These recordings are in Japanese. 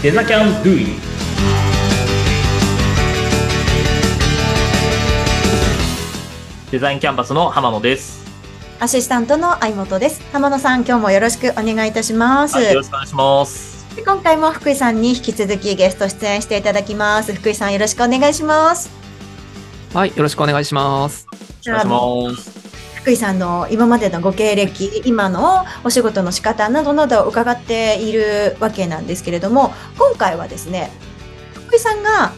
デザキャンドゥイデザインキャンパスの浜野です。アシスタントの相本です。浜野さん、今日もよろしくお願いいたします。はい、よろしくお願いします。で今回も福井さんに引き続きゲスト出演していただきます。福井さん、よろしくお願いします。はい、よろしくお願いします。お願いします。福井さんの今までのご経歴、今のお仕事の仕方などなどを伺っているわけなんですけれども、今回はですね、福井さんが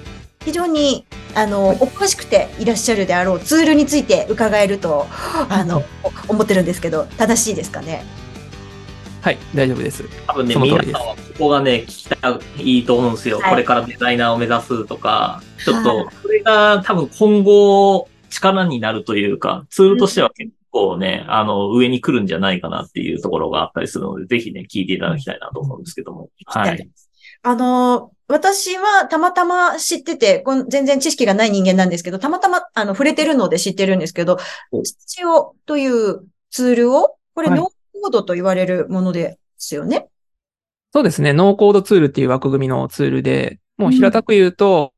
非常にあの、お詳しくていらっしゃるであろうツールについて伺えると、あの、思ってるんですけど、正しいですかね？はい、大丈夫です。多分ね、その通りです皆さんはここがね、聞きたいいと思うんですよ。はいこれからデザイナーを目指すとか、ちょっはと、これが多分今後力になるというか、ツールとしては結構ね、あの、上に来るんじゃないかなっていうところがあったりするので、ぜひね、聞いていただきたいなと思うんですけども。ははいい。あの、私はたまたま知ってて、こん全然知識がない人間なんですけど、たまたまあの触れてるので知ってるんですけどお、スタジオというツールを、これはいノーコードと言われるものですよね？そうですね、ノーコードツールっていう枠組みのツールで、もう平たく言うと、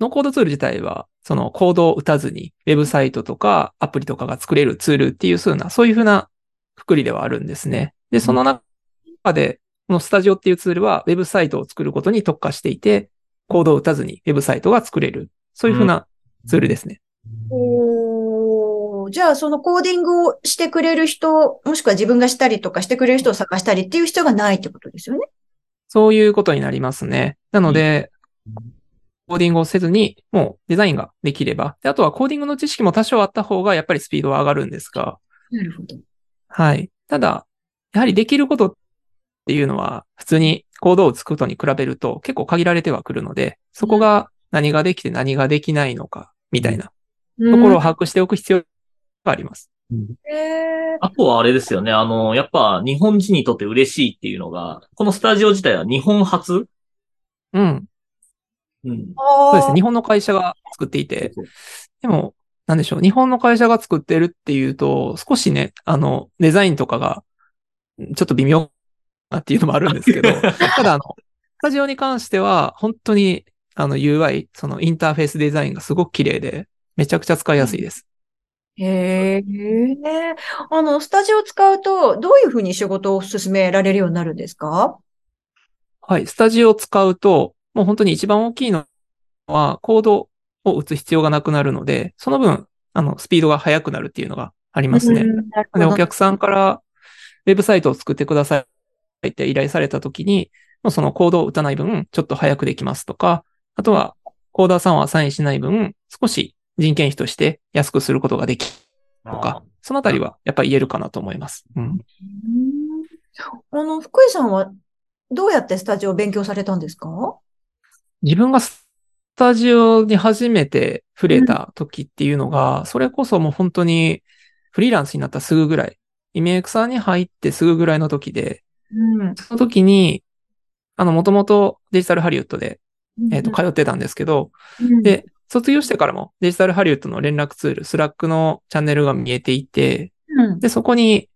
ノーコードツール自体は、そのコードを打たずに、ウェブサイトとかアプリとかが作れるツールっていう風な、そういう風なくくりではあるんですね。で、その中で、このスタジオっていうツールは、ウェブサイトを作ることに特化していて、コードを打たずにウェブサイトが作れる。そういう風なツールですね。おーじゃあ、そのコーディングをしてくれる人、もしくは自分がしたりとかしてくれる人を探したりっていう必要がないってことですよね。そういうことになりますね。なので、コーディングをせずに、もうデザインができれば。であとはコーディングの知識も多少あった方が、やっぱりスピードは上がるんですが、なるほど。はい。ただ、やはりできることっていうのは、普通にコードを打つことに比べると結構限られてはくるので、そこが何ができて何ができないのか、みたいなとところを把握しておく必要があります。へーあとはあれですよね。あの、やっぱ日本人にとって嬉しいっていうのが、このスタジオ自体は日本初？うん。うん。そうですね。日本の会社が作っていて、でも、なんでしょう。日本の会社が作ってるっていうと、少しね、あの、デザインとかが、ちょっと微妙なっていうのもあるんですけど、ただ、あの、スタジオに関しては、本当に、あの、UI、そのインターフェースデザインがすごく綺麗で、めちゃくちゃ使いやすいです。へえ。あの、スタジオを使うと、どういうふうに仕事を進められるようになるんですか？はい。スタジオを使うと、もう本当に一番大きいのは、コードを打つ必要がなくなるので、その分、あの、スピードが速くなるっていうのがありますね。うんで、どお客さんから、ウェブサイトを作ってくださいって依頼されたときに、もうそのコードを打たない分、ちょっと早くできますとか、あとは、コーダーさんをアサインしない分、少し人件費として安くすることができるとか、そのあたりはやっぱり言えるかなと思います。うん。うんあの、福井さんはどうやってスタジオを勉強されたんですか？自分がスタジオに初めて触れた時っていうのが、それこそもう本当にフリーランスになったすぐぐらい、イメークさんに入ってすぐぐらいの時で、うん。その時に、あの、もともとデジタルハリウッドで、えっ、と、通ってたんですけど、うん、で、卒業してからもデジタルハリウッドの連絡ツール、スラックのチャンネルが見えていて、うん、で、そこに、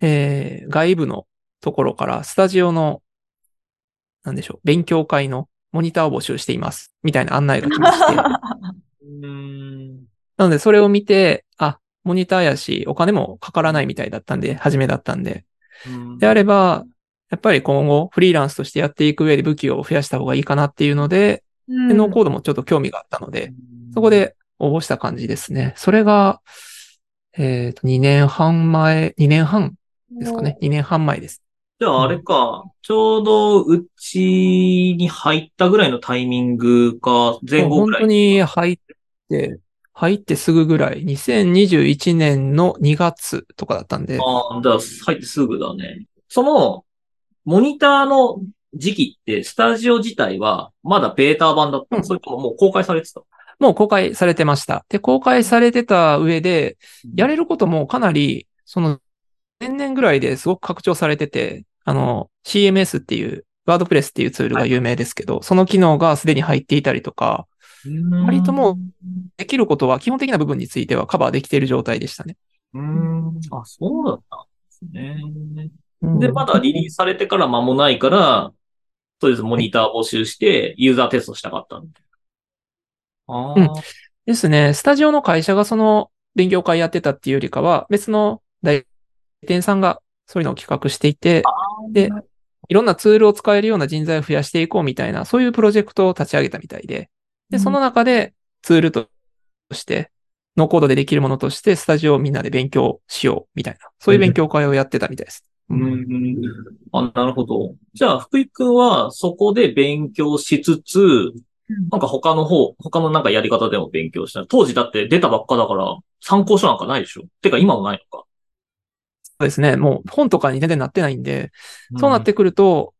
えー、外部のところからスタジオの、なんでしょう、勉強会のモニターを募集しています。みたいな案内が来まして。なうん。ので、それを見て、あ、モニターやし、お金もかからないみたいだったんで、初めだったんで。うんであれば、やっぱり今後、フリーランスとしてやっていく上で武器を増やした方がいいかなっていうので、うんでノーコードもちょっと興味があったので、そこ、で応募した感じですね。それが、えっ、と、2年半前、2年半ですかね。2年半前です。じゃああれか、ちょうどうちに入ったぐらいのタイミングか、前後ぐ本らい。当に入って、入ってすぐぐらい、2021年の2月とかだったんで、ああ、入ってすぐだね。その、モニターの時期って、スタジオ自体はまだベータ版だった。の、うん。それとももう公開されてた？もう公開されてました。で、公開されてた上で、やれることもかなり、その、年々ぐらいですごく拡張されてて、あの、CMS っていう、ワードプレスっていうツールが有名ですけど、その機能がすでに入っていたりとか、割ともうできることは基本的な部分についてはカバーできている状態でしたね。うーん。あ、そうだったんですね。うんで、まだリリースされてから間もないから、そうです。モニター募集して、ユーザーテストしたかったんで。ああ、うんですね。スタジオの会社がその勉強会やってたっていうよりかは、別の代理店さんがそういうのを企画していて、で、いろんなツールを使えるような人材を増やしていこうみたいな、そういうプロジェクトを立ち上げたみたいで、で、その中でツールとして、ノーコードでできるものとして、スタジオをみんなで勉強しようみたいな、そういう勉強会をやってたみたいです。うん。あ、なるほど。じゃあ、福井くんはそこで勉強しつつ、なんか他の方、他のなんかやり方でも勉強した。当時だって出たばっかだから、参考書なんかないでしょ？てか今もないのか。そうですね。もう本とかに全然なってないんで、そうなってくると、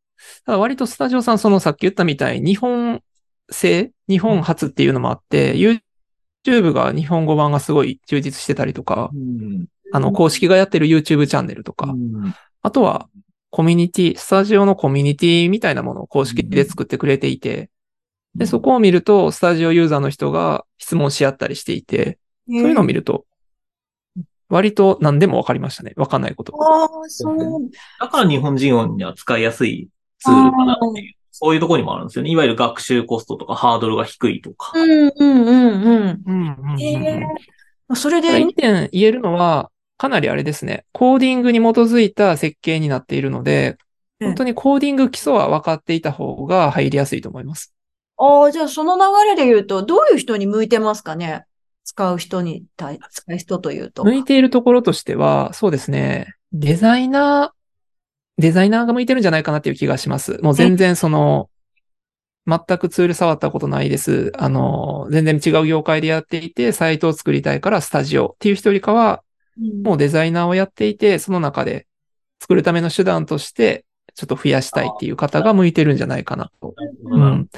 ただ割とスタジオさん、そのさっき言ったみたいに、日本製、日本初っていうのもあって、YouTube が日本語版がすごい充実してたりとかう、ん。あの、公式がやってる YouTube チャンネルとか、うん。あとは、コミュニティ、スタジオのコミュニティみたいなものを公式で作ってくれていて、で、そこを見ると、スタジオユーザーの人が質問し合ったりしていて、そういうのを見ると、割と何でもわかりましたね。わかんないこと。ああ、そう。だから日本人には使いやすいツールかなっていう。そういうところにもあるんですよね。いわゆる学習コストとかハードルが低いとか。うんうんうんうん。うんうんうんうんへーそれでただ、一点言えるのは、かなりあれですね。コーディングに基づいた設計になっているので、うん本当にコーディング基礎は分かっていた方が入りやすいと思います。ああ、じゃあその流れで言うと、どういう人に向いてますかね？使う人に対、使う人というと。向いているところとしては、そうですね。デザイナー、デザイナーが向いてるんじゃないかなっていう気がします。もう全然その、全くツール触ったことないです。あの、全然違う業界でやっていて、サイトを作りたいからスタジオっていう人よりかは、もうデザイナーをやっていて、その中で作るための手段として、ちょっと増やしたいっていう方が向いてるんじゃないかなと。ううんん。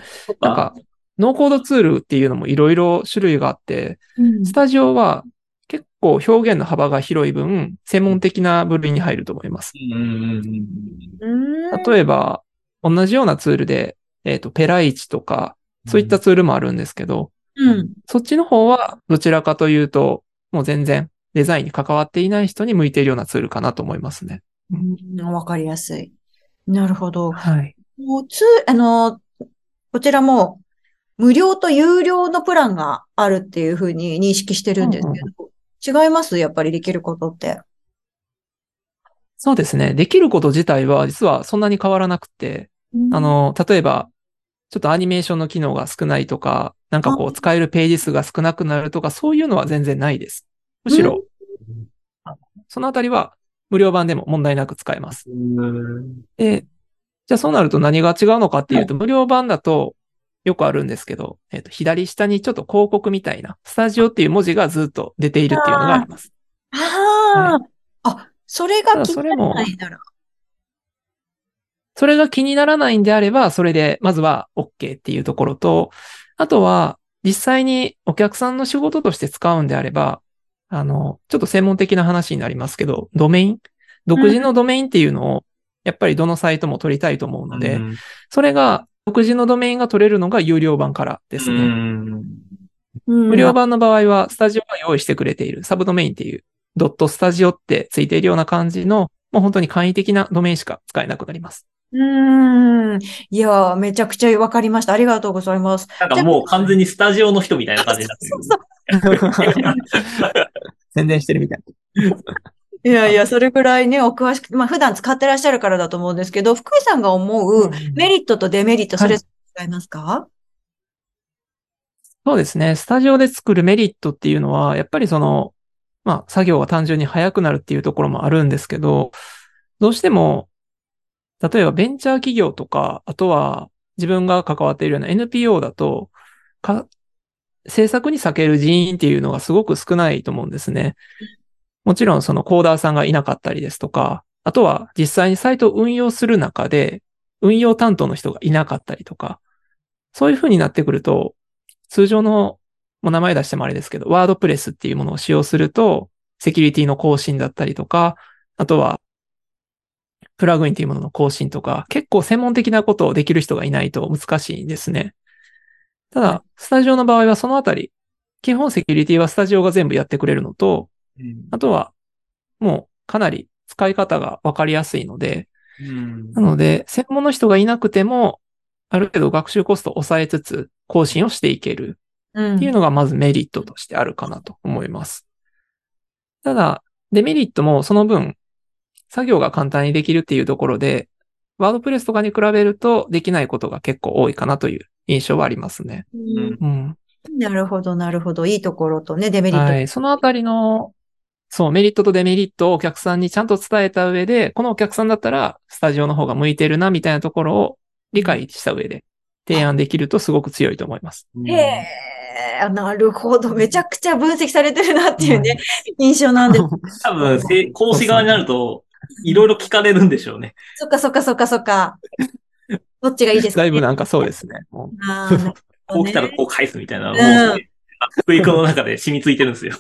なんか、ノーコードツールっていうのもいろいろ種類があって、うんスタジオは結構表現の幅が広い分、専門的な部類に入ると思います。うんうんうんうん例えば、同じようなツールで、えっ、と、ペライチとか、そういったツールもあるんですけど、うん。そっちの方はどちらかというと、もう全然デザインに関わっていない人に向いているようなツールかなと思いますね。うんわかりやすい。なるほど。はい。もうツー、あの、こちらも、無料と有料のプランがあるっていうふうに認識してるんですけど、違います？やっぱりできることって。そうですね。できること自体は実はそんなに変わらなくて、あ、の、例えば、ちょっとアニメーションの機能が少ないとか、なんかこう使えるページ数が少なくなるとか、そういうのは全然ないです。むしろ、そのあたりは無料版でも問題なく使えます。うんで、じゃあそうなると何が違うのかっていうと、無料版だとよくあるんですけど、えっと、左下にちょっと広告みたいな、スタジオっていう文字がずっと出ているっていうのがあります。ああ、あ、それが気にならないなら。それが気にならないんであれば、それで、まずは OK っていうところと、あとは、実際にお客さんの仕事として使うんであれば、あの、ちょっと専門的な話になりますけど、ドメイン？独自のドメインっていうのを、やっぱりどのサイトも取りたいと思うので、それが、独自のドメインが取れるのが有料版からですね。うん無無料版の場合は、スタジオが用意してくれているサブドメインっていう、ドットスタジオってついているような感じの、もう本当に簡易的なドメインしか使えなくなります。うーん。いやー、めちゃくちゃわかりました。ありがとうございます。なんかもう完全にスタジオの人みたいな感じになってる。宣伝してるみたい。いやいや、それぐらいね、お詳しく、まあ普段使ってらっしゃるからだと思うんですけど、福井さんが思うメリットとデメリット、それは違いますか？そうですね。スタジオで作るメリットっていうのは、やっぱりその、まあ、作業が単純に早くなるっていうところもあるんですけど、どうしても、例えばベンチャー企業とか、あとは自分が関わっているような NPO だと、か、制作に避ける人員っていうのがすごく少ないと思うんですね。もちろんそのコーダーさんがいなかったりですとか、あとは実際にサイトを運用する中で、運用担当の人がいなかったりとか、そういう風になってくると、通常の、もう名前出してもあれですけど、ワードプレスっていうものを使用すると、セキュリティの更新だったりとか、あとは、プラグインっていうものの更新とか、結構専門的なことをできる人がいないと難しいんですね。ただ、スタジオの場合はそのあたり、基本セキュリティはスタジオが全部やってくれるのと、あとは、もうかなり使い方がわかりやすいので、うんなので、専門の人がいなくても、ある程度学習コストを抑えつつ更新をしていけるうんっていうのがまずメリットとしてあるかなと思います。ただ、デメリットもその分、作業が簡単にできるっていうところで、ワードプレスとかに比べるとできないことが結構多いかなという印象はありますね。うんうん。なるほど、なるほど。いいところとね、デメリット。はい。そのあたりの、そう、メリットとデメリットをお客さんにちゃんと伝えた上で、このお客さんだったらスタジオの方が向いてるなみたいなところを理解した上で提案できるとすごく強いと思います。うんへえ、なるほど。めちゃくちゃ分析されてるなっていうね、印象なんです。多分、せ講師側になると、いろいろ聞かれるんでしょうね。そっかそっかそっかそっか。どっちがいいですか、ね、だいぶなんかそうですね。こう来たらこう返すみたいな、もうん福井君の中で染みついてるんですよ。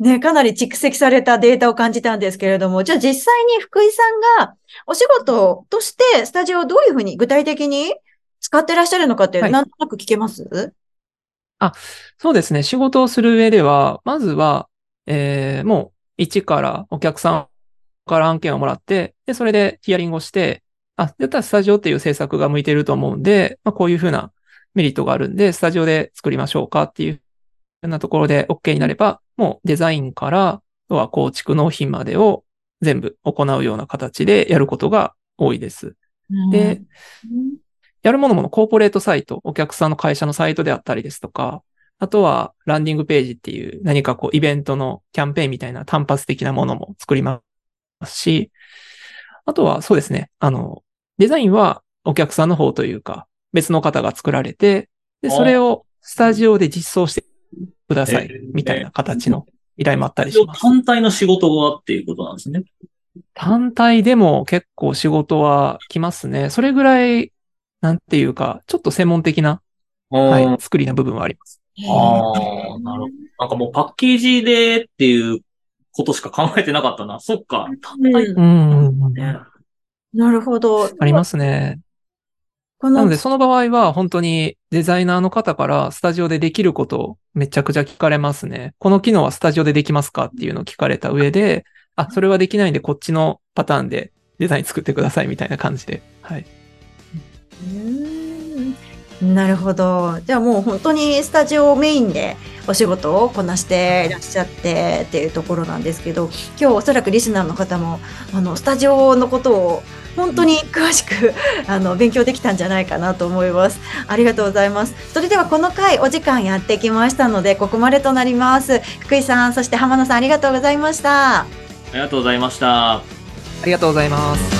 ね、かなり蓄積されたデータを感じたんですけれども、じゃあ実際に福井さんがお仕事としてスタジオをどういうふうに具体的に使ってらっしゃるのかって、はいなんとなく聞けます？そうですね。仕事をする上では、まずは、えー、もう一からお客さんから案件をもらって、で、それでヒアリングをして、あ、だったらスタジオっていう制作が向いてると思うんで、まあ、こういうふうなメリットがあるんで、スタジオで作りましょうかっていうふうなところで OK になれば、もうデザインから、あとは構築納品までを全部行うような形でやることが多いです。で、やるものものコーポレートサイト、お客さんの会社のサイトであったりですとか、あとはランディングページっていう何かこうイベントのキャンペーンみたいな単発的なものも作りますし、あとはそうですね、あの、デザインはお客さんの方というか、別の方が作られて、で、それをスタジオで実装してくださいえー、みたいな形の依頼もあったりします。単体の仕事がっていうことなんですね。単体でも結構仕事は来ますね。それぐらい、なんていうか、ちょっと専門的な、ははいい、作りな部分はあります。ああ、なるほど。なんかもうパッケージでっていうことしか考えてなかったな。そっか。単体うんうん。ね。なるほど。ありますね。このなので、その場合は本当にデザイナーの方からスタジオでできることをめちゃくちゃ聞かれますね。この機能はスタジオでできますかっていうのを聞かれた上で、あ、それはできないんでこっちのパターンでデザイン作ってくださいみたいな感じで。はい。うーんなるほど。じゃあもう本当にスタジオメインでお仕事をこなしていらっしゃってっていうところなんですけど、今日おそらくリスナーの方も、あの、スタジオのことを本当に詳しく、あの、勉強できたんじゃないかなと思います。ありがとうございます。それではこの回お時間やってきましたので、ここまでとなります。福井さん、そして浜野さんありがとうございました。ありがとうございました。ありがとうございます。